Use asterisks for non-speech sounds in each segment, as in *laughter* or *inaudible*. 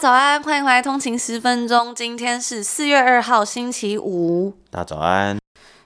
早安，欢迎回来通勤十分钟。今天是四月二号，星期五。大家早安。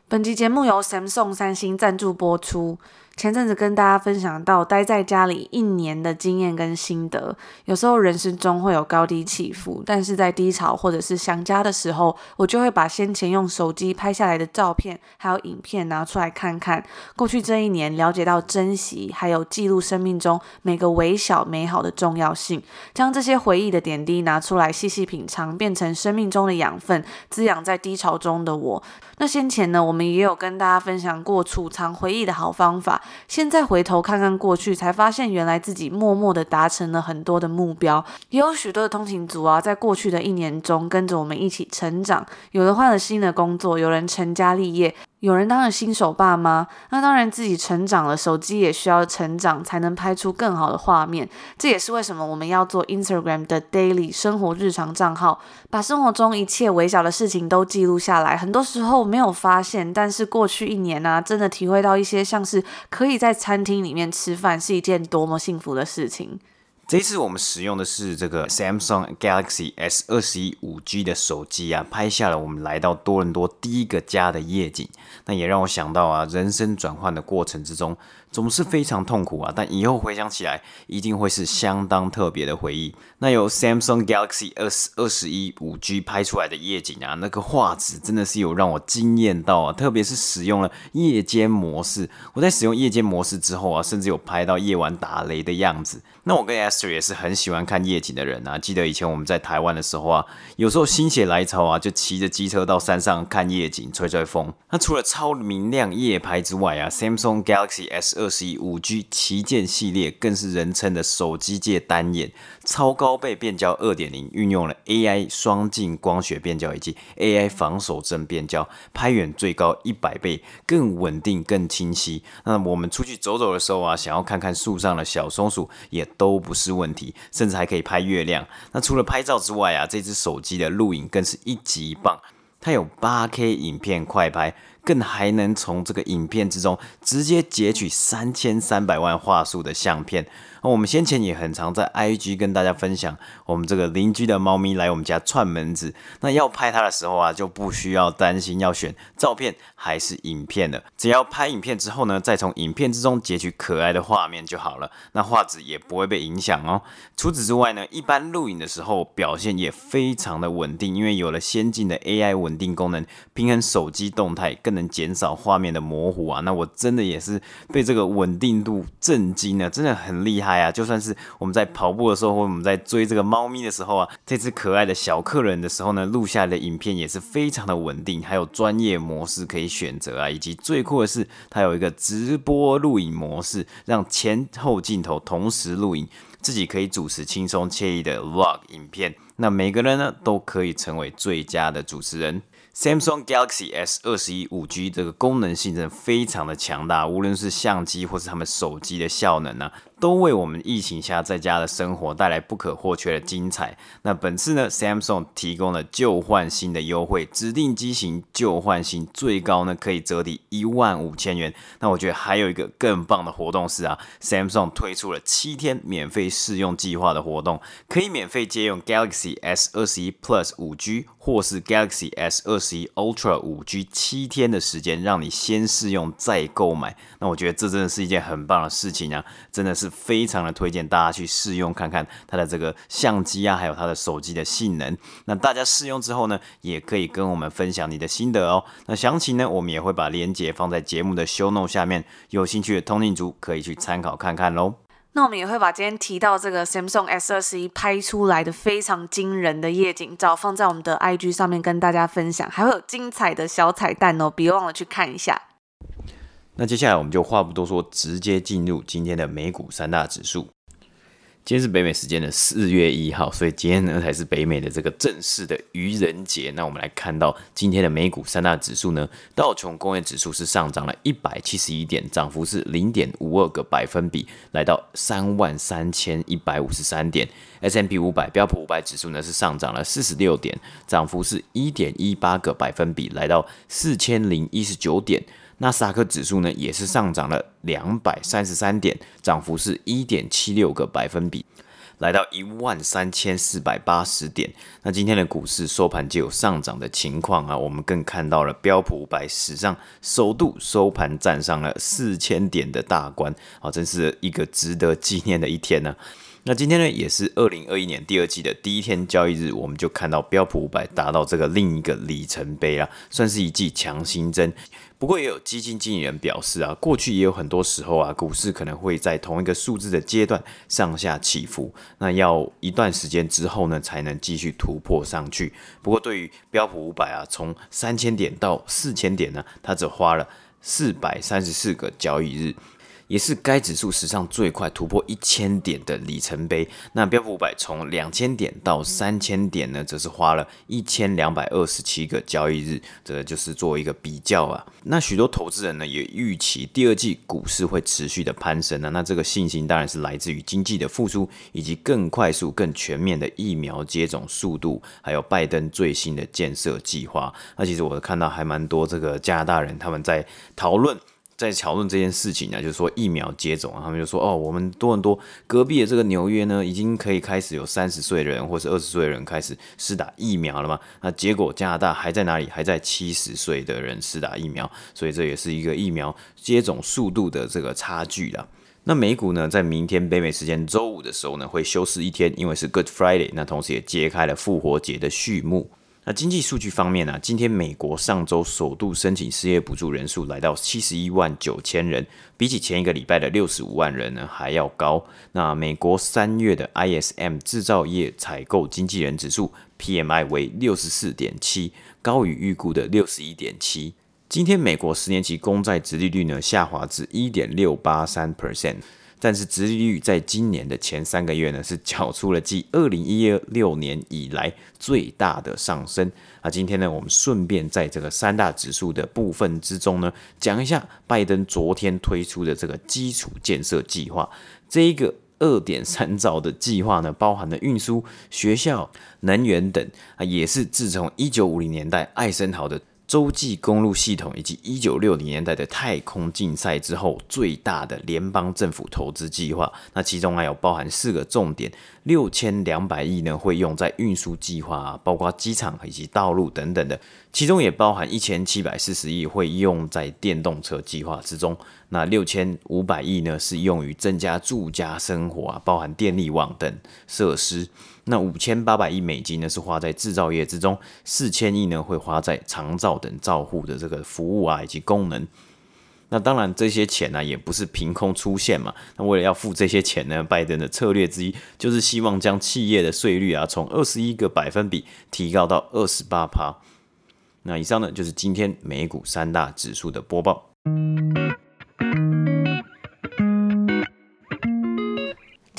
本集节目由 Samsung 三星赞助播出。前阵子跟大家分享到待在家里一年的经验跟心得，有时候人生中会有高低起伏，但是在低潮或者是想家的时候，我就会把先前用手机拍下来的照片还有影片拿出来看看，过去这一年了解到珍惜还有记录生命中每个微小美好的重要性，将这些回忆的点滴拿出来细细品尝，变成生命中的养分，滋养在低潮中的我。那先前呢，我们也有跟大家分享过储藏回忆的好方法。现在回头看看过去，才发现原来自己默默的达成了很多的目标。也有许多的通勤族啊，在过去的一年中跟着我们一起成长。有人换了新的工作，有人成家立业。有人当了新手爸妈，那当然自己成长了，手机也需要成长，才能拍出更好的画面。这也是为什么我们要做 Instagram 的 Daily 生活日常账号，把生活中一切微小的事情都记录下来。很多时候没有发现，但是过去一年呢、真的体会到一些像是可以在餐厅里面吃饭是一件多么幸福的事情。这次我们使用的是这个 Samsung Galaxy S 二十一五 G 的手机啊，拍下了我们来到多伦多第一个家的夜景。那也让我想到啊，人生转换的过程之中，总是非常痛苦啊，但以后回想起来，一定会是相当特别的回忆。那由 Samsung Galaxy S 二十一五 G 拍出来的夜景啊，那个画质真的是有让我惊艳到啊，特别是使用了夜间模式。我在使用夜间模式之后啊，甚至有拍到夜晚打雷的样子。那我跟 Esther 也是很喜欢看夜景的人啊。记得以前我们在台湾的时候啊，有时候心血来潮啊，就骑着机车到山上看夜景，吹吹风。那除了超明亮夜拍之外啊，Samsung Galaxy S 二十一五 G 旗舰系列更是人称的手机界单眼，超高倍变焦二点零，运用了 AI 双镜光学变焦以及 AI 防手震变焦，拍远最高一百倍，更稳定、更清晰。那我们出去走走的时候啊，想要看看树上的小松鼠也都不是问题，甚至还可以拍月亮。那除了拍照之外啊，这只手机的录影更是一级棒，它有 8K 影片快拍。更还能从这个影片之中直接截取三千三百万画素的相片。那我们先前也很常在 IG 跟大家分享，我们这个邻居的猫咪来我们家串门子，那要拍它的时候啊，就不需要担心要选照片还是影片了，只要拍影片之后呢，再从影片之中截取可爱的画面就好了，那画质也不会被影响哦。除此之外呢，一般录影的时候表现也非常的稳定，因为有了先进的 AI 稳定功能，平衡手机动态，更能减少画面的模糊啊。那我真的也是被这个稳定度震惊了，真的很厉害。哎呀，就算是我们在跑步的时候，或者我们在追这个猫咪的时候啊，这只可爱的小客人的时候呢，录下来的影片也是非常的稳定，还有专业模式可以选择啊，以及最酷的是，它有一个直播录影模式，让前后镜头同时录影，自己可以主持轻松惬意的 Vlog 影片，那每个人呢都可以成为最佳的主持人。Samsung Galaxy S 二十一五 G 这个功能性真的非常的强大，无论是相机或是他们手机的效能啊。都为我们疫情下在家的生活带来不可或缺的精彩。那本次呢，Samsung 提供了旧换新的优惠，指定机型旧换新最高呢可以折抵一万五千元。那我觉得还有一个更棒的活动是啊，Samsung 推出了七天免费试用计划的活动，可以免费借用 Galaxy S 二十一 Plus 五 G 或是 Galaxy S 二十一 Ultra 五 G 七天的时间，让你先试用再购买。那我觉得这真的是一件很棒的事情啊，真的是。非常的推荐大家去试用看看它的这个相机啊，还有它的手机的性能。那大家试用之后呢，也可以跟我们分享你的心得哦。那详情呢，我们也会把链接放在节目的 show note 下面，有兴趣的通讯族可以去参考看看喽。那我们也会把今天提到这个 Samsung S 二十一拍出来的非常惊人的夜景照放在我们的 IG 上面跟大家分享，还会有精彩的小彩蛋哦，别忘了去看一下。那接下来我们就话不多说，直接进入今天的美股三大指数。今天是北美时间的四月一号，所以今天呢才是北美的这个正式的愚人节。那我们来看到今天的美股三大指数呢，道琼工业指数是上涨了一百七十一点，涨幅是零点五二个百分比，来到三万三千一百五十三点。S&P 五百标普五百指数呢是上涨了四十六点，涨幅是一点一八个百分比，来到四千零一十九点。纳斯达克指数呢也是上涨了两百三十三点，涨幅是一点七六个百分比，来到一万三千四百八十点。那今天的股市收盘就有上涨的情况啊，我们更看到了标普五百史上首度收盘站上了四千点的大关，啊，真是一个值得纪念的一天呢。那今天呢，也是二零二一年第二季的第一天交易日，我们就看到标普五百达到这个另一个里程碑啦，算是一剂强心针。不过也有基金经理人表示啊，过去也有很多时候啊，股市可能会在同一个数字的阶段上下起伏，那要一段时间之后呢，才能继续突破上去。不过对于标普五百啊，从三千点到四千点呢，它只花了四百三十四个交易日。也是该指数史上最快突破一千点的里程碑。那标普五百从两千点到三千点呢，则是花了一千两百二十七个交易日。这就是做一个比较啊。那许多投资人呢，也预期第二季股市会持续的攀升呢。那这个信心当然是来自于经济的复苏，以及更快速、更全面的疫苗接种速度，还有拜登最新的建设计划。那其实我看到还蛮多这个加拿大人他们在讨论。在讨论这件事情呢，就是说疫苗接种，他们就说哦，我们多伦多隔壁的这个纽约呢，已经可以开始有三十岁的人或是二十岁的人开始施打疫苗了嘛。那结果加拿大还在哪里？还在七十岁的人施打疫苗，所以这也是一个疫苗接种速度的这个差距啦。那美股呢，在明天北美时间周五的时候呢，会休市一天，因为是 Good Friday，那同时也揭开了复活节的序幕。那经济数据方面呢、啊？今天美国上周首度申请失业补助人数来到七十一万九千人，比起前一个礼拜的六十五万人呢还要高。那美国三月的 ISM 制造业采购经纪人指数 PMI 为六十四点七，高于预估的六十一点七。今天美国十年期公债殖利率呢下滑至一点六八三 percent。但是，殖利率在今年的前三个月呢，是缴出了继二零一六年以来最大的上升。那今天呢，我们顺便在这个三大指数的部分之中呢，讲一下拜登昨天推出的这个基础建设计划。这一个二点三兆的计划呢，包含了运输、学校、能源等啊，也是自从一九五零年代艾森豪的。洲际公路系统以及一九六零年代的太空竞赛之后最大的联邦政府投资计划，那其中还有包含四个重点，六千两百亿呢会用在运输计划啊，包括机场以及道路等等的，其中也包含一千七百四十亿会用在电动车计划之中，那六千五百亿呢是用于增加住家生活啊，包含电力网等设施。那五千八百亿美金呢，是花在制造业之中，四千亿呢会花在长照等照护的这个服务啊以及功能。那当然这些钱呢、也不是凭空出现嘛。那为了要付这些钱呢，拜登的策略之一就是希望将企业的税率啊从二十一个百分比提高到二十八趴。那以上呢就是今天美股三大指数的播报。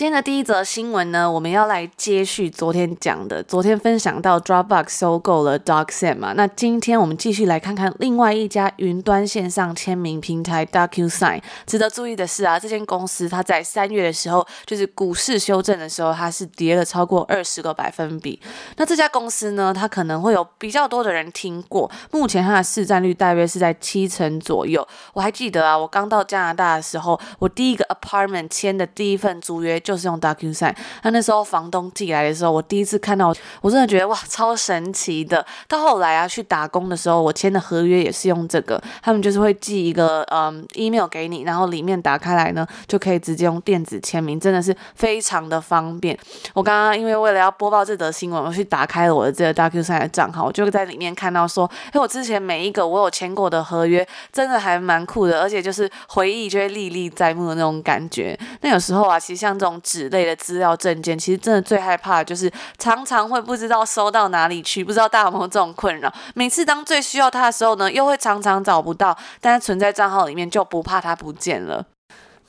今天的第一则新闻呢，我们要来接续昨天讲的。昨天分享到 Dropbox 收购了 DocSend 嘛，那今天我们继续来看看另外一家云端线上签名平台 DocuSign。值得注意的是啊，这间公司它在三月的时候，就是股市修正的时候，它是跌了超过二十个百分比。那这家公司呢，它可能会有比较多的人听过，目前它的市占率大约是在七成左右。我还记得啊，我刚到加拿大的时候，我第一个 apartment 签的第一份租约。就是用 DocuSign，那那时候房东寄来的时候，我第一次看到，我真的觉得哇，超神奇的。到后来啊，去打工的时候，我签的合约也是用这个，他们就是会寄一个嗯 email 给你，然后里面打开来呢，就可以直接用电子签名，真的是非常的方便。我刚刚因为为了要播报这则新闻，我去打开了我的这个 DocuSign 的账号，我就在里面看到说，哎，我之前每一个我有签过的合约，真的还蛮酷的，而且就是回忆就会历历在目的那种感觉。那有时候啊，其实像这种。纸类的资料证件，其实真的最害怕的就是常常会不知道收到哪里去，不知道大家有没有这种困扰？每次当最需要它的时候呢，又会常常找不到，但是存在账号里面就不怕它不见了。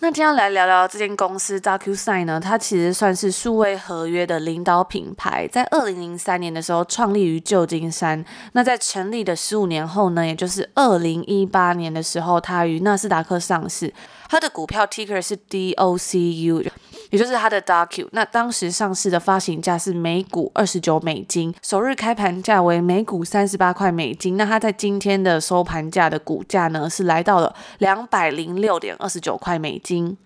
那今天来聊聊这间公司 DocuSign 呢，它其实算是数位合约的领导品牌，在二零零三年的时候创立于旧金山。那在成立的十五年后呢，也就是二零一八年的时候，它于纳斯达克上市，它的股票 ticker 是 DOCU。也就是它的 DQ，那当时上市的发行价是每股二十九美金，首日开盘价为每股三十八块美金。那它在今天的收盘价的股价呢，是来到了两百零六点二十九块美金。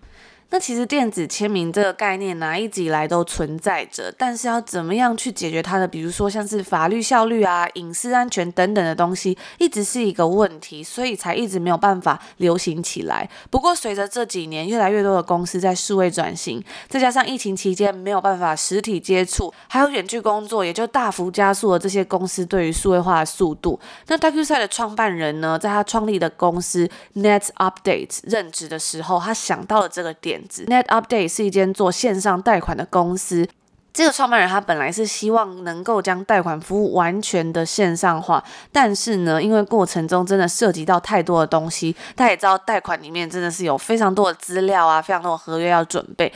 那其实电子签名这个概念呢，一直以来都存在着，但是要怎么样去解决它的，比如说像是法律效率啊、隐私安全等等的东西，一直是一个问题，所以才一直没有办法流行起来。不过随着这几年越来越多的公司在数位转型，再加上疫情期间没有办法实体接触，还有远距工作，也就大幅加速了这些公司对于数位化的速度。那 DocuSign 的创办人呢，在他创立的公司 NetUpdate 任职的时候，他想到了这个点。NetUpdate 是一间做线上贷款的公司。这个创办人他本来是希望能够将贷款服务完全的线上化，但是呢，因为过程中真的涉及到太多的东西，大家也知道贷款里面真的是有非常多的资料啊，非常多的合约要准备。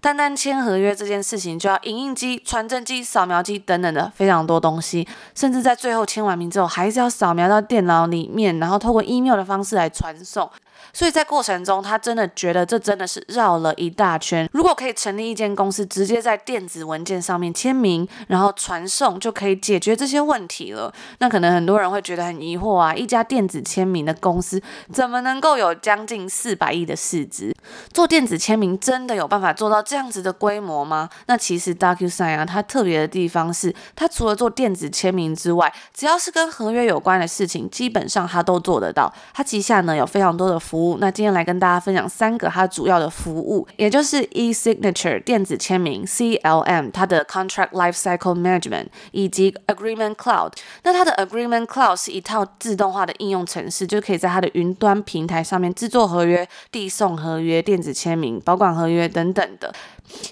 单单签合约这件事情，就要影印机、传真机、扫描机等等的非常多东西，甚至在最后签完名之后，还是要扫描到电脑里面，然后透过 email 的方式来传送。所以在过程中，他真的觉得这真的是绕了一大圈。如果可以成立一间公司，直接在电子文件上面签名，然后传送，就可以解决这些问题了。那可能很多人会觉得很疑惑啊，一家电子签名的公司怎么能够有将近四百亿的市值？做电子签名真的有办法做到这样子的规模吗？那其实 DocuSign 啊，它特别的地方是，它除了做电子签名之外，只要是跟合约有关的事情，基本上它都做得到。它旗下呢有非常多的服务，那今天来跟大家分享三个它主要的服务，也就是 e-signature 电子签名，CLM 它的 Contract Lifecycle Management 以及 Agreement Cloud。那它的 Agreement Cloud 是一套自动化的应用程式，就可以在它的云端平台上面制作合约、递送合约、电子签名、保管合约等等的。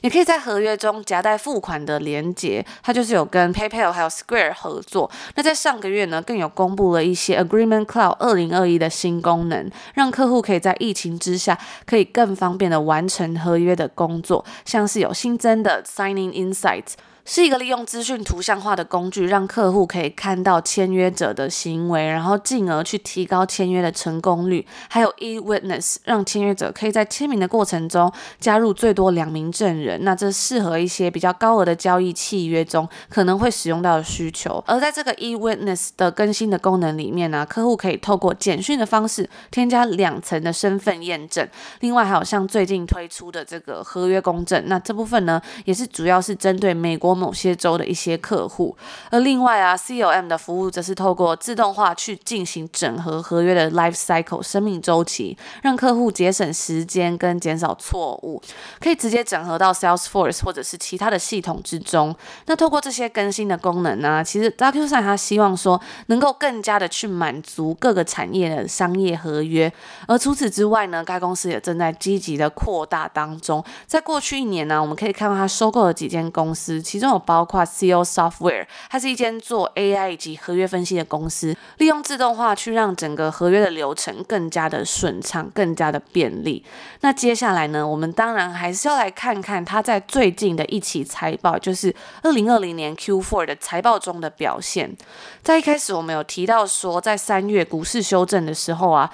也可以在合约中夹带付款的连接，它就是有跟 PayPal 还有 Square 合作。那在上个月呢，更有公布了一些 Agreement Cloud 二零二一的新功能，让客户可以在疫情之下，可以更方便的完成合约的工作，像是有新增的 Signing Insights。是一个利用资讯图像化的工具，让客户可以看到签约者的行为，然后进而去提高签约的成功率。还有 e-witness，让签约者可以在签名的过程中加入最多两名证人。那这适合一些比较高额的交易契约中可能会使用到的需求。而在这个 e-witness 的更新的功能里面呢，客户可以透过简讯的方式添加两层的身份验证。另外还有像最近推出的这个合约公证，那这部分呢也是主要是针对美国。某些州的一些客户，而另外啊，COM 的服务则是透过自动化去进行整合合约的 life cycle 生命周期，让客户节省时间跟减少错误，可以直接整合到 Salesforce 或者是其他的系统之中。那透过这些更新的功能呢、其实 DocuSign 他希望说能够更加的去满足各个产业的商业合约。而除此之外呢，该公司也正在积极的扩大当中。在过去一年呢、我们可以看到他收购了几间公司，其中。有包括 Seal Software，它是一间做 AI 以及合约分析的公司，利用自动化去让整个合约的流程更加的顺畅，更加的便利。那接下来呢，我们当然还是要来看看它在最近的一期财报，就是二零二零年 Q4 的财报中的表现。在一开始我们有提到说，在三月股市修正的时候啊，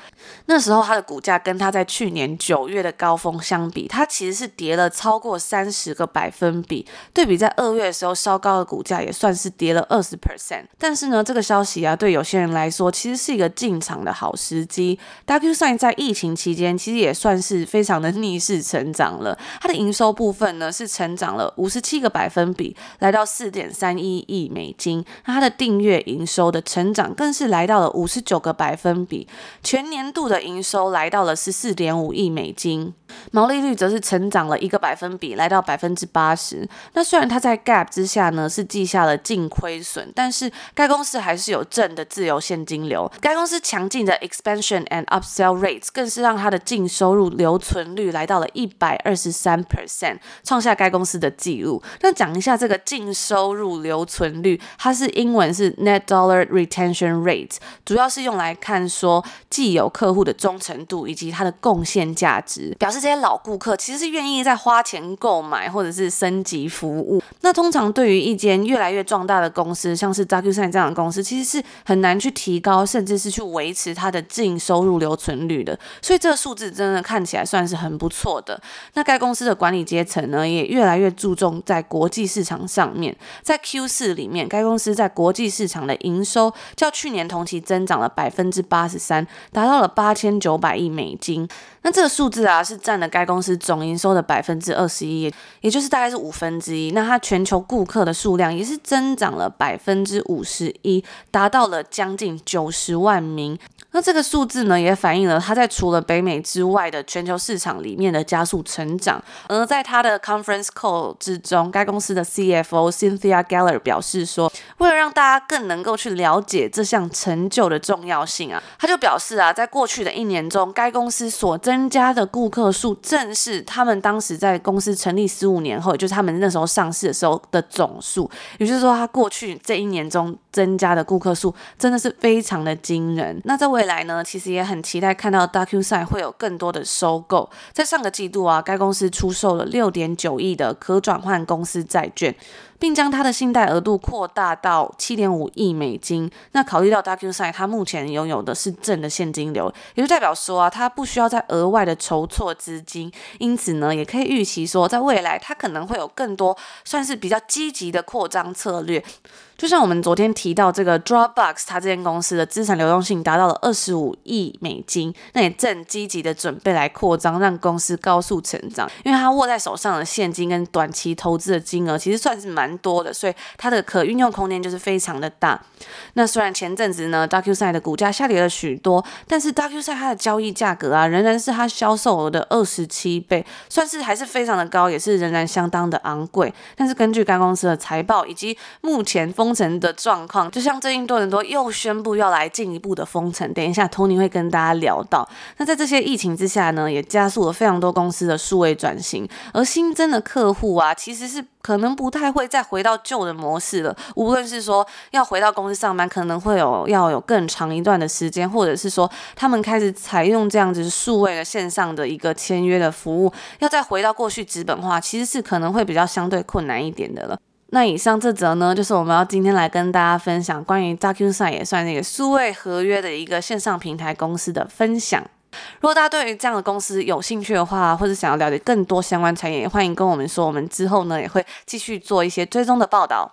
那时候它的股价跟它在去年九月的高峰相比，它其实是跌了超过三十个百分比。对比在二月。的时候稍高的股价也算是跌了二十 percent，但是呢，这个消息啊，对有些人来说其实是一个进场的好时机。DocuSign 在疫情期间其实也算是非常的逆势成长了，它的营收部分呢是成长了五十七个百分比，来到四点三一亿美金。那它的订阅营收的成长更是来到了五十九个百分比，全年度的营收来到了十四点五亿美金。毛利率则是成长了一个百分比，来到百分之八十。那虽然它在 gap 之下呢是记下了净亏损，但是该公司还是有正的自由现金流。该公司强劲的 expansion and upsell rates 更是让它的净收入留存率来到了一百二十三 percent，创下该公司的记录。那讲一下这个净收入留存率，它是英文是 net dollar retention rate，主要是用来看说既有客户的忠诚度以及它的贡献价值，表示。这些老顾客其实是愿意再花钱购买或者是升级服务。那通常对于一间越来越壮大的公司，像是 DocuSign 这样的公司，其实是很难去提高，甚至是去维持它的净收入留存率的。所以这个数字真的看起来算是很不错的。那该公司的管理阶层呢，也越来越注重在国际市场上面。在 Q 四里面，该公司在国际市场的营收较去年同期增长了百分之八十三，达到了八千九百亿美金。那这个数字啊，是占了该公司总营收的百分之二十一，也就是大概是五分之一。那它全球顾客的数量也是增长了百分之五十一，达到了将近九十万名。那这个数字呢，也反映了它在除了北美之外的全球市场里面的加速成长。而在它的 conference call 之中，该公司的 CFO Cynthia Geller 表示说，为了让大家更能够去了解这项成就的重要性啊，他就表示啊，在过去的一年中，该公司所增加的顾客数，正是他们当时在公司成立十五年后，就是他们那时候上市的时候的总数。也就是说，他过去这一年中增加的顾客数，真的是非常的惊人。那在未来呢，其实也很期待看到 DocuSign 会有更多的收购。在上个季度啊，该公司出售了六点九亿的可转换公司债券。并将它的信贷额度扩大到七点五亿美金。那考虑到 DocuSign 它目前拥有的是正的现金流，也就代表说啊，它不需要再额外的筹措资金。因此呢，也可以预期说，在未来它可能会有更多算是比较积极的扩张策略。就像我们昨天提到这个 Dropbox，它这间公司的资产流动性达到了二十五亿美金，那也正积极的准备来扩张，让公司高速成长。因为它握在手上的现金跟短期投资的金额其实算是蛮多的，所以它的可运用空间就是非常的大。那虽然前阵子呢，DocuSign 的股价下跌了许多，但是 DocuSign 它的交易价格啊，仍然是它销售额的二十七倍，算是还是非常的高，也是仍然相当的昂贵。但是根据该公司的财报以及目前风封城的状况，就像最近多伦多又宣布要来进一步的封城，等一下 Tony 会跟大家聊到。那在这些疫情之下呢，也加速了非常多公司的数位转型，而新增的客户啊，其实是可能不太会再回到旧的模式了。无论是说要回到公司上班，可能会有要有更长一段的时间，或者是说他们开始采用这样子数位的线上的一个签约的服务，要再回到过去纸本化，其实是可能会比较相对困难一点的了。那以上这则呢，就是我们要今天来跟大家分享关于 DocuSign 也算那个数位合约的一个线上平台公司的分享。如果大家对于这样的公司有兴趣的话，或者想要了解更多相关产业，也欢迎跟我们说，我们之后呢也会继续做一些追踪的报道。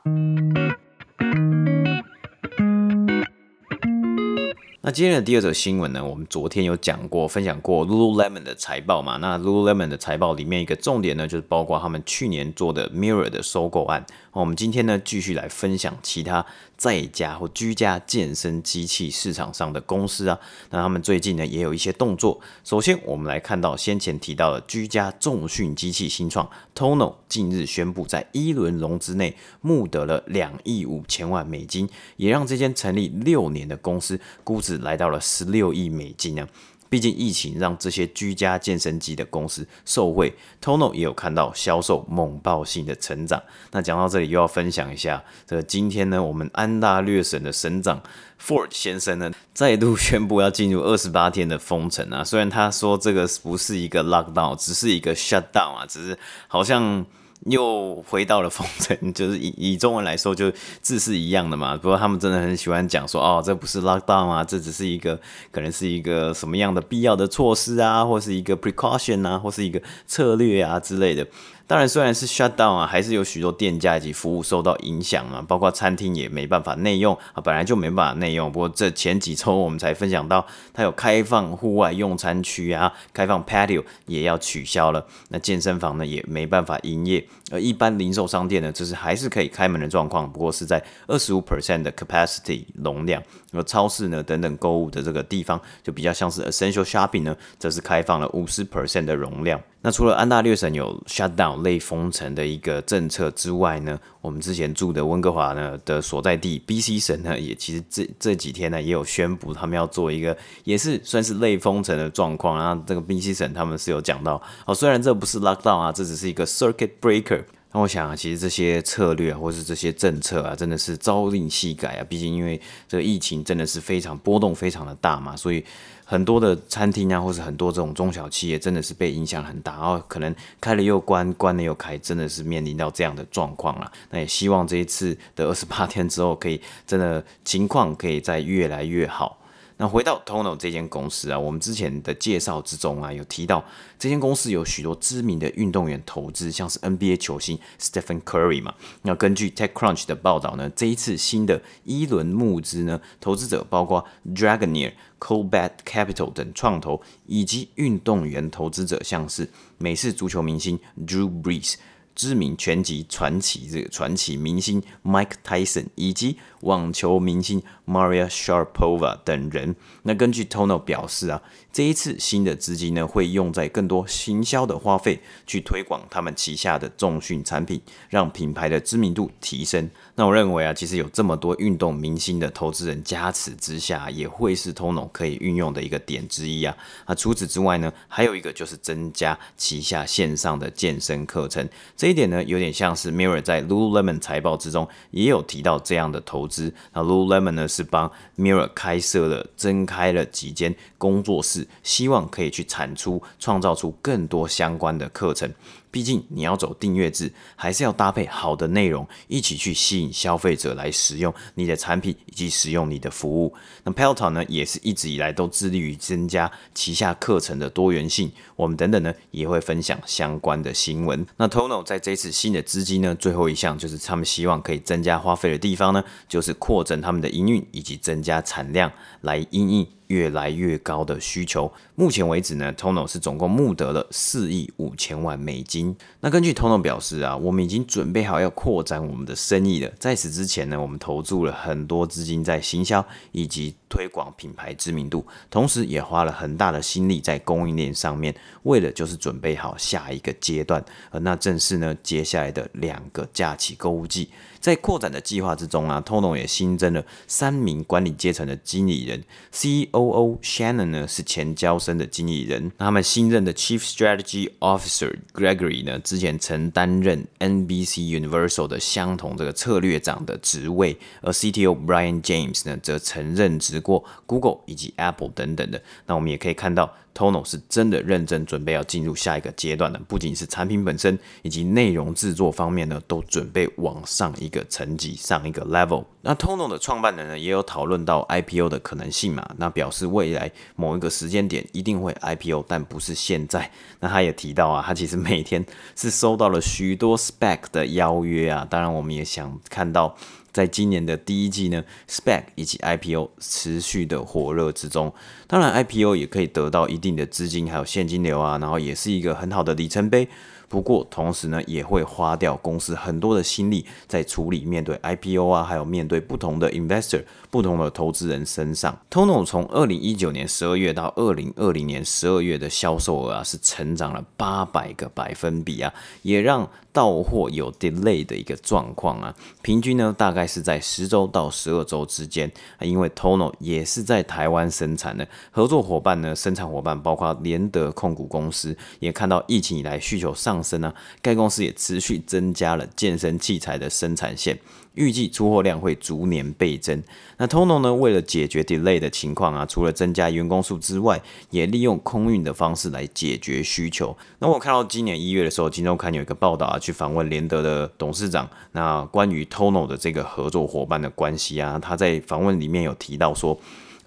那今天的第二则新闻呢，我们昨天有讲过、分享过 Lululemon 的财报嘛？那 Lululemon 的财报里面一个重点呢，就是包括他们去年做的 Mirror 的收购案。我们今天呢，继续来分享其他在家或居家健身机器市场上的公司啊。那他们最近呢，也有一些动作。首先，我们来看到先前提到的居家重训机器新创 Tonal，近日宣布在一轮融资内募得了两亿五千万美金，也让这间成立六年的公司估值来到了十六亿美金呢。毕竟疫情让这些居家健身机的公司受惠，Tono 也有看到销售猛爆性的成长。那讲到这里又要分享一下，这个今天呢，我们安大略省的省长 Ford 先生呢，再度宣布要进入二十八天的封城啊。虽然他说这个不是一个 lockdown，只是一个 shutdown 啊，只是好像。又回到了封城，*laughs* 就是以以中文来说，就字是一样的嘛。不过他们真的很喜欢讲说，哦，这不是 lockdown 啊，这只是一个可能是一个什么样的必要的措施啊，或是一个 precaution 啊，或是一个策略啊之类的。当然，虽然是 shut down 啊，还是有许多店家以及服务受到影响啊，包括餐厅也没办法内用啊，本来就没办法内用。不过这前几周我们才分享到，它有开放户外用餐区啊，开放 patio 也要取消了。那健身房呢也没办法营业，而一般零售商店呢，就是还是可以开门的状况，不过是在二十五 percent 的 capacity 容量。而超市呢等等购物的这个地方，就比较像是 essential shopping 呢，则是开放了五十 percent 的容量。那除了安大略省有 shutdown 类封城的一个政策之外呢，我们之前住的温哥华呢的所在地 BC 省呢，也其实这这几天呢也有宣布他们要做一个也是算是类封城的状况。然后这个 BC 省他们是有讲到，哦，虽然这不是 lockdown 啊，这只是一个 circuit breaker。那我想啊，其实这些策略啊，或是这些政策啊，真的是朝令夕改啊。毕竟因为这个疫情真的是非常波动非常的大嘛，所以很多的餐厅啊，或是很多这种中小企业，真的是被影响很大。然后可能开了又关，关了又开，真的是面临到这样的状况了。那也希望这一次的二十八天之后，可以真的情况可以再越来越好。那回到 TONO 这间公司啊，我们之前的介绍之中啊，有提到这间公司有许多知名的运动员投资，像是 NBA 球星 Stephen Curry 嘛。那根据 TechCrunch 的报道呢，这一次新的一轮募资呢，投资者包括 Dragoneer、Coolbet Capital 等创投，以及运动员投资者，像是美式足球明星 Drew Brees。知名拳击传奇这个传奇明星 Mike Tyson 以及网球明星 Maria Sharapova 等人。那根据 Tono 表示啊，这一次新的资金呢，会用在更多行销的花费，去推广他们旗下的重训产品，让品牌的知名度提升。那我认为啊，其实有这么多运动明星的投资人加持之下，也会是 Tono 可以运用的一个点之一啊。那除此之外呢，还有一个就是增加旗下线上的健身课程。这一点呢，有点像是 Mirror 在 Lululemon 财报之中也有提到这样的投资。那 Lululemon 呢，是帮 Mirror 开设了、增开了几间工作室，希望可以去产出、创造出更多相关的课程。毕竟你要走订阅制，还是要搭配好的内容，一起去吸引消费者来使用你的产品以及使用你的服务。那 Peloton 呢，也是一直以来都致力于增加旗下课程的多元性。我们等等呢，也会分享相关的新闻。那 Tono 在这次新的资金呢，最后一项就是他们希望可以增加花费的地方呢，就是扩展他们的营运以及增加产量来因应越来越高的需求。目前为止呢，Tono 是总共募得了四亿五千万美金。那根据 Tono 表示啊，我们已经准备好要扩展我们的生意了。在此之前呢，我们投注了很多资金在行销以及推广品牌知名度，同时也花了很大的心力在供应链上面，为了就是准备好下一个阶段。而那正是呢，接下来的两个假期购物季。在扩展的计划之中啊，Tono 也新增了三名管理阶层的经理人，C E O。Oo Shannon 呢是前交生的经理人，他们新任的 Chief Strategy Officer Gregory 呢，之前曾担任 NBC Universal 的相同这个策略长的职位，而 CTO Brian James 呢，则曾任职过 Google 以及 Apple 等等的。那我们也可以看到。Tono 是真的认真准备要进入下一个阶段的，不仅是产品本身，以及内容制作方面呢，都准备往上一个层级，上一个 level。那 Tono 的创办人呢，也有讨论到 IPO 的可能性嘛，那表示未来某一个时间点一定会 IPO，但不是现在。那他也提到啊，他其实每天是收到了许多 spec 的邀约啊，当然我们也想看到。在今年的第一季呢，spec 以及 IPO 持续的火热之中。当然，IPO 也可以得到一定的资金，还有现金流啊，然后也是一个很好的里程碑。不过，同时呢，也会花掉公司很多的心力在处理面对 IPO 啊，还有面对不同的 investor、不同的投资人身上。Tono 从二零一九年十二月到二零二零年十二月的销售额啊，是成长了八百个百分比啊，也让到货有 delay 的一个状况啊，平均呢大概是在十周到十二周之间。因为 Tono 也是在台湾生产的，合作伙伴呢，生产伙伴包括联德控股公司，也看到疫情以来需求上升啊，该公司也持续增加了健身器材的生产线。预计出货量会逐年倍增。那 Tono 呢，为了解决 delay 的情况啊，除了增加员工数之外，也利用空运的方式来解决需求。那我看到今年一月的时候，《金周刊》有一个报道啊，去访问联德的董事长。那关于 Tono 的这个合作伙伴的关系啊，他在访问里面有提到说。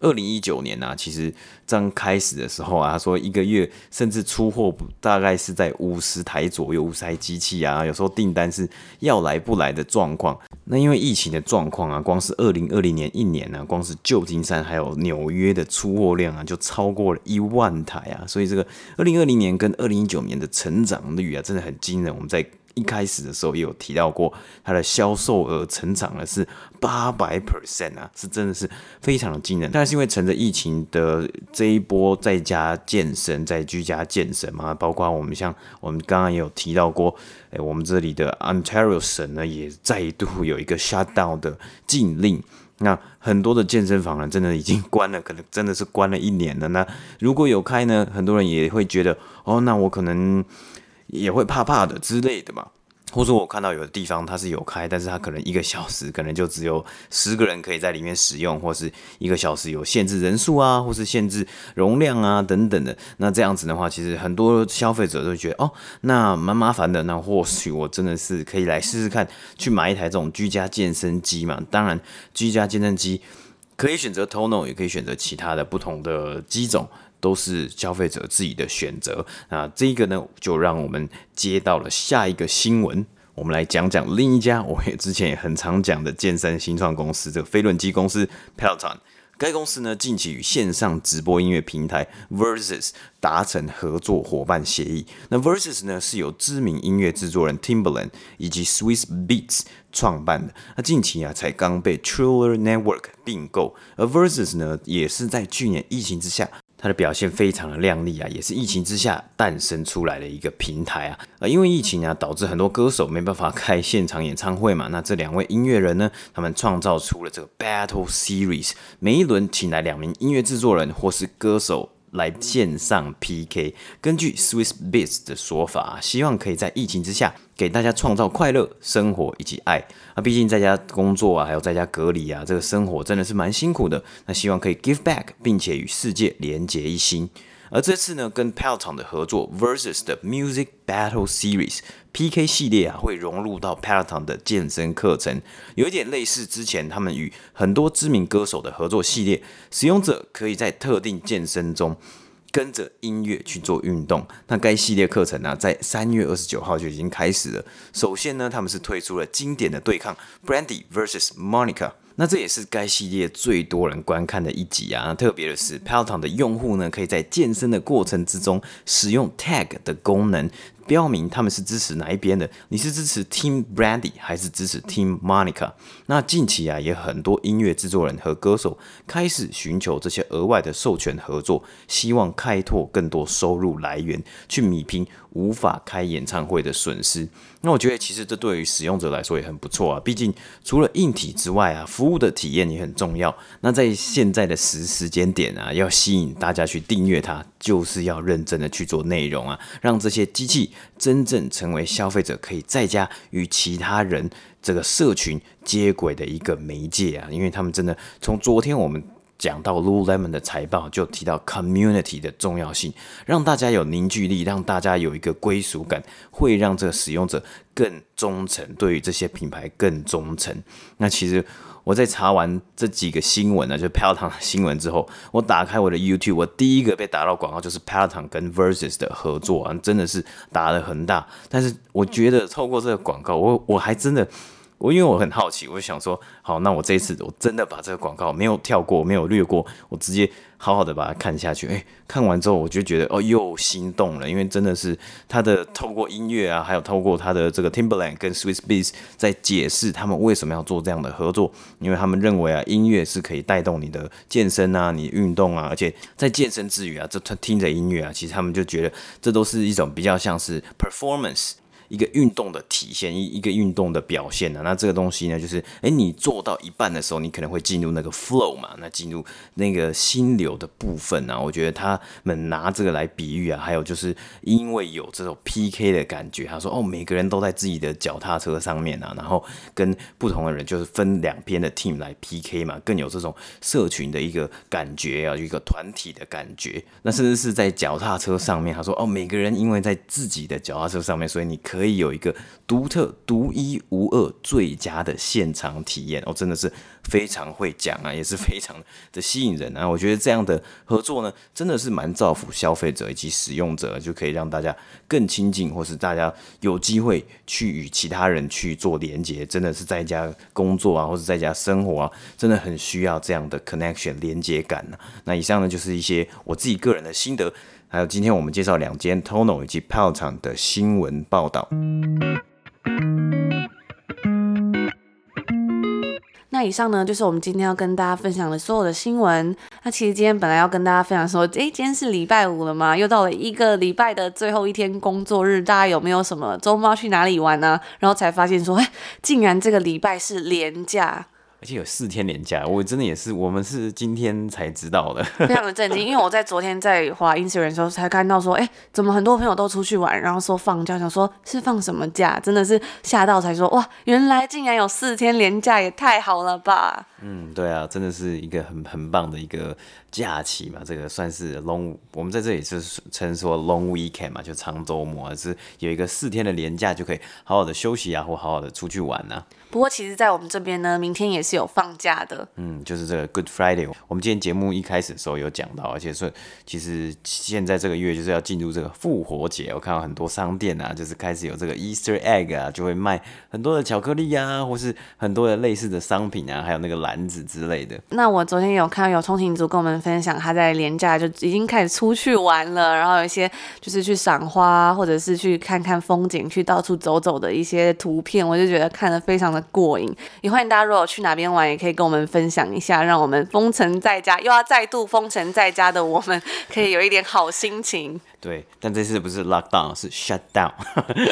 二零一九年呢、啊，其实刚开始的时候啊，他说一个月甚至出货大概是在五十台左右，五十台机器啊，有时候订单是要来不来的状况。那因为疫情的状况啊，光是二零二零年一年呢、光是旧金山还有纽约的出货量啊，就超过了一万台啊，所以这个二零二零年跟二零一九年的成长率啊，真的很惊人。我们在一开始的时候也有提到过，它的销售额成长了是八百 percent 啊，是真的是非常的惊人。但是因为趁着疫情的这一波在家健身，在居家健身嘛，包括我们像我们刚刚也有提到过，哎，我们这里的 Ontario 省呢也再度有一个 shutdown 的禁令，那很多的健身房呢真的已经关了，可能真的是关了一年了。那如果有开呢，很多人也会觉得，哦，那我可能。也会怕怕的之类的嘛，或者我看到有的地方它是有开，但是它可能一个小时可能就只有十个人可以在里面使用，或是一个小时有限制人数啊，或是限制容量啊等等的。那这样子的话，其实很多消费者都觉得哦，那蛮麻烦的。那或许我真的是可以来试试看，去买一台这种居家健身机嘛。当然，居家健身机可以选择 Tonal，也可以选择其他的不同的机种。都是消费者自己的选择。那这个呢，就让我们接到了下一个新闻。我们来讲讲另一家，我也之前也很常讲的健身新创公司——这个飞轮机公司 Peloton。该公司呢，近期与线上直播音乐平台 Versus 达成合作伙伴协议。那 Versus 呢，是由知名音乐制作人 Timbaland 以及 Swiss Beats 创办的。那近期啊，才刚被 Triller Network 并购，而 Versus 呢，也是在去年疫情之下。它的表现非常的亮丽啊，也是疫情之下诞生出来的一个平台啊。呃，因为疫情啊，导致很多歌手没办法开现场演唱会嘛。那这两位音乐人呢，他们创造出了这个 Battle Series，每一轮请来两名音乐制作人或是歌手。来线上 PK，根据 Swiss Beats 的说法，希望可以在疫情之下给大家创造快乐生活以及爱。那毕竟在家工作啊，还有在家隔离啊，这个生活真的是蛮辛苦的。那希望可以 give back，并且与世界连结一心。而这次呢，跟 Peloton 的合作 Versus 的 Music Battle Series PK 系列啊，会融入到 Peloton 的健身课程，有一点类似之前他们与很多知名歌手的合作系列。使用者可以在特定健身中跟着音乐去做运动。那该系列课程呢、在三月二十九号就已经开始了。首先呢，他们是推出了经典的对抗 Brandy Versus Monica。那这也是该系列最多人观看的一集啊！特别的是，Peloton 的用户呢，可以在健身的过程之中使用 Tag 的功能。标明他们是支持哪一边的？你是支持 Team Brandy 还是支持 Team Monica？那近期啊，也很多音乐制作人和歌手开始寻求这些额外的授权合作，希望开拓更多收入来源，去米平无法开演唱会的损失。那我觉得其实这对于使用者来说也很不错啊，毕竟除了硬体之外啊，服务的体验也很重要。那在现在的时时间点啊，要吸引大家去订阅它，就是要认真的去做内容啊，让这些机器。真正成为消费者可以在家与其他人这个社群接轨的一个媒介啊，因为他们真的从昨天我们讲到 Lululemon 的财报就提到 community 的重要性，让大家有凝聚力，让大家有一个归属感，会让这个使用者更忠诚，对于这些品牌更忠诚。那其实。我在查完这几个新闻呢，就 Peloton 新闻之后，我打开我的 YouTube，我第一个被打到广告就是 Peloton 跟 Versus 的合作啊，真的是打得很大。但是我觉得透过这个广告，我我还真的。我因为我很好奇，我就想说，好，那我这一次我真的把这个广告没有跳过，没有略过，我直接好好的把它看下去。诶，看完之后我就觉得哦，又心动了，因为真的是他的透过音乐啊，还有透过他的这个 Timberland 跟 Swizz Beatz 在解释他们为什么要做这样的合作，因为他们认为啊，音乐是可以带动你的健身啊，你运动啊，而且在健身之余啊，这他听着音乐啊，其实他们就觉得这都是一种比较像是 performance。一个运动的体现，一一个运动的表现呢、啊？那这个东西呢，就是，诶，你做到一半的时候，你可能会进入那个 flow 嘛，那进入那个心流的部分啊。我觉得他们拿这个来比喻啊，还有就是因为有这种 PK 的感觉，他说，哦，每个人都在自己的脚踏车上面啊，然后跟不同的人就是分两边的 team 来 PK 嘛，更有这种社群的一个感觉啊，一个团体的感觉。那甚至是在脚踏车上面，他说，哦，每个人因为在自己的脚踏车上面，所以你可。可以有一个独特、独一无二、最佳的现场体验哦，真的是非常会讲啊，也是非常的吸引人啊。我觉得这样的合作呢，真的是蛮造福消费者以及使用者，就可以让大家更亲近，或是大家有机会去与其他人去做连接。真的是在家工作啊，或者在家生活啊，真的很需要这样的 connection 连接感呢、那以上呢，就是一些我自己个人的心得。还有今天我们介绍两间 Tono 以及 Peloton 的新闻报道。那以上呢，就是我们今天要跟大家分享的所有的新闻。那其实今天本来要跟大家分享说，诶，今天是礼拜五了嘛，又到了一个礼拜的最后一天工作日，大家有没有什么周末去哪里玩呢？然后才发现说，诶，竟然这个礼拜是连假。而且有四天连假，我真的也是，我们是今天才知道的，*laughs* 非常的震惊。因为我在昨天在滑 Instagram 的时候才看到说，哎、欸，怎么很多朋友都出去玩，然后说放假，想说是放什么假，真的是吓到才说，哇，原来竟然有四天连假，也太好了吧？嗯，对啊，真的是一个很很棒的一个假期嘛，这个算是 long，我们在这里是称说 long weekend 嘛，就长周末，是有一个四天的连假就可以好好的休息啊，或好好的出去玩啊。不过其实，在我们这边呢，明天也是有放假的。嗯，就是这个 Good Friday。我们今天节目一开始的时候有讲到，而且说其实现在这个月就是要进入这个复活节。我看到很多商店啊，就是开始有这个 Easter egg 啊，就会卖很多的巧克力啊，或是很多的类似的商品啊，还有那个篮子之类的。那我昨天有看到有通勤族跟我们分享，他在廉价就已经开始出去玩了，然后有一些就是去赏花，或者是去看看风景，去到处走走的一些图片，我就觉得看得非常的。过瘾，也欢迎大家如果去哪边玩，也可以跟我们分享一下，让我们封城在家又要再度封城在家的我们，可以有一点好心情。对，但这次不是 lock down，是 shut down。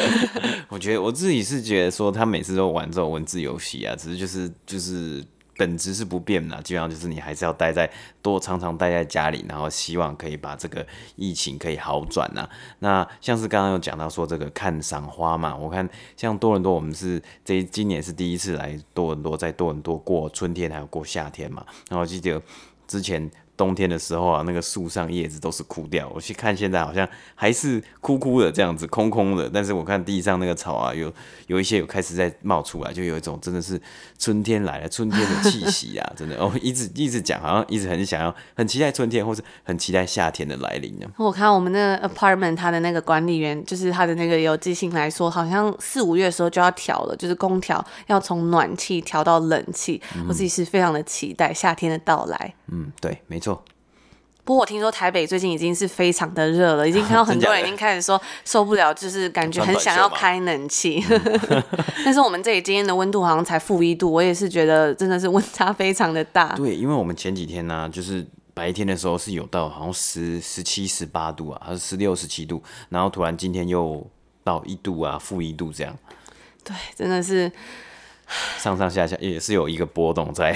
*laughs* 我觉得我自己是觉得说，他每次都玩这种文字游戏啊，只是就是就是。本质是不变的，基本上就是你还是要待在多常常待在家里，然后希望可以把这个疫情可以好转呐。那像是刚刚有讲到说这个看赏花嘛，我看像多伦多，我们是这今年是第一次来多伦多，在多伦多过春天还有过夏天嘛。然后记得之前。冬天的时候啊，那个树上叶子都是枯掉。我去看现在好像还是枯枯的这样子，空空的。但是我看地上那个草啊，有有一些有开始在冒出来，就有一种真的是春天来了，春天的气息啊，真的。*laughs* 哦，一直一直讲，好像一直很想要，很期待春天，或是很期待夏天的来临呢。我看我们那个 apartment，他的那个管理员，就是他的那个有寄信来说，好像四五月的时候就要调了，就是空调要从暖气调到冷气。我自己是非常的期待夏天的到来。嗯，对，没错。不过我听说台北最近已经是非常的热了，已经看到 *laughs* 很多人已经开始说受不了，就是感觉很想要开冷气。*laughs* 但是我们这里今天的温度好像才负一度，我也是觉得真的是温差非常的大。对，因为我们前几天呢、啊，就是白天的时候是有到好像十十七、十八度啊，还是十六、十七度，然后突然今天又到一度啊，负一度这样。对，真的是。上上下下也是有一个波动在，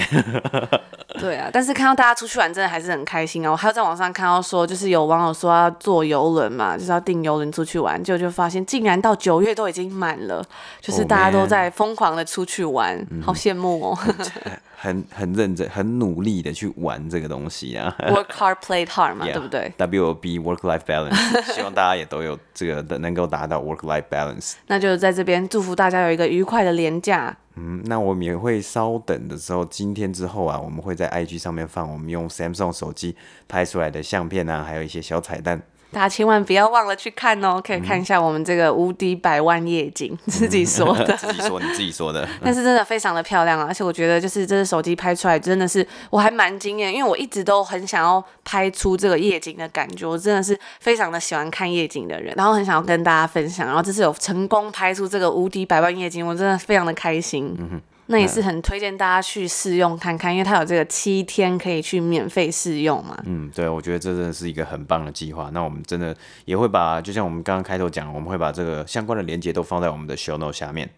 *laughs* 对啊，但是看到大家出去玩，真的还是很开心啊！我还有在网上看到说，就是有网友说要坐游轮嘛，就是要订游轮出去玩，结果就发现竟然到九月都已经满了，就是大家都在疯狂的出去玩，oh, 好羡慕哦。*laughs* 很很认真、很努力的去玩这个东西啊，work hard, play hard 嘛，yeah, 对不对？WOB work life balance，希望大家也都有这个的，能够达到 work life balance。*laughs* 那就在这边祝福大家有一个愉快的连假。嗯，那我们也会稍等的时候，今天之后啊，我们会在 IG 上面放我们用 Samsung 手机拍出来的相片啊，还有一些小彩蛋。大家千万不要忘了去看哦，可以看一下我们这个无敌百万夜景，嗯、自己说的，自己说你自己说的，*laughs* 但是真的非常的漂亮啊，而且我觉得就是这个手机拍出来真的是我还蛮惊艳，因为我一直都很想要拍出这个夜景的感觉，我真的是非常的喜欢看夜景的人，然后很想要跟大家分享，然后这次有成功拍出这个无敌百万夜景，我真的非常的开心。嗯那也是很推荐大家去试用看看，因为它有这个七天可以去免费试用嘛。嗯，对，我觉得这真的是一个很棒的计划。那我们真的也会把，就像我们刚刚开头讲，我们会把这个相关的链接都放在我们的 show note 下面。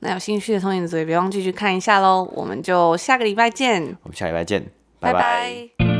那有兴趣的同学也别忘记去看一下喽。我们就下个礼拜见。我们下礼拜见，拜拜。拜拜。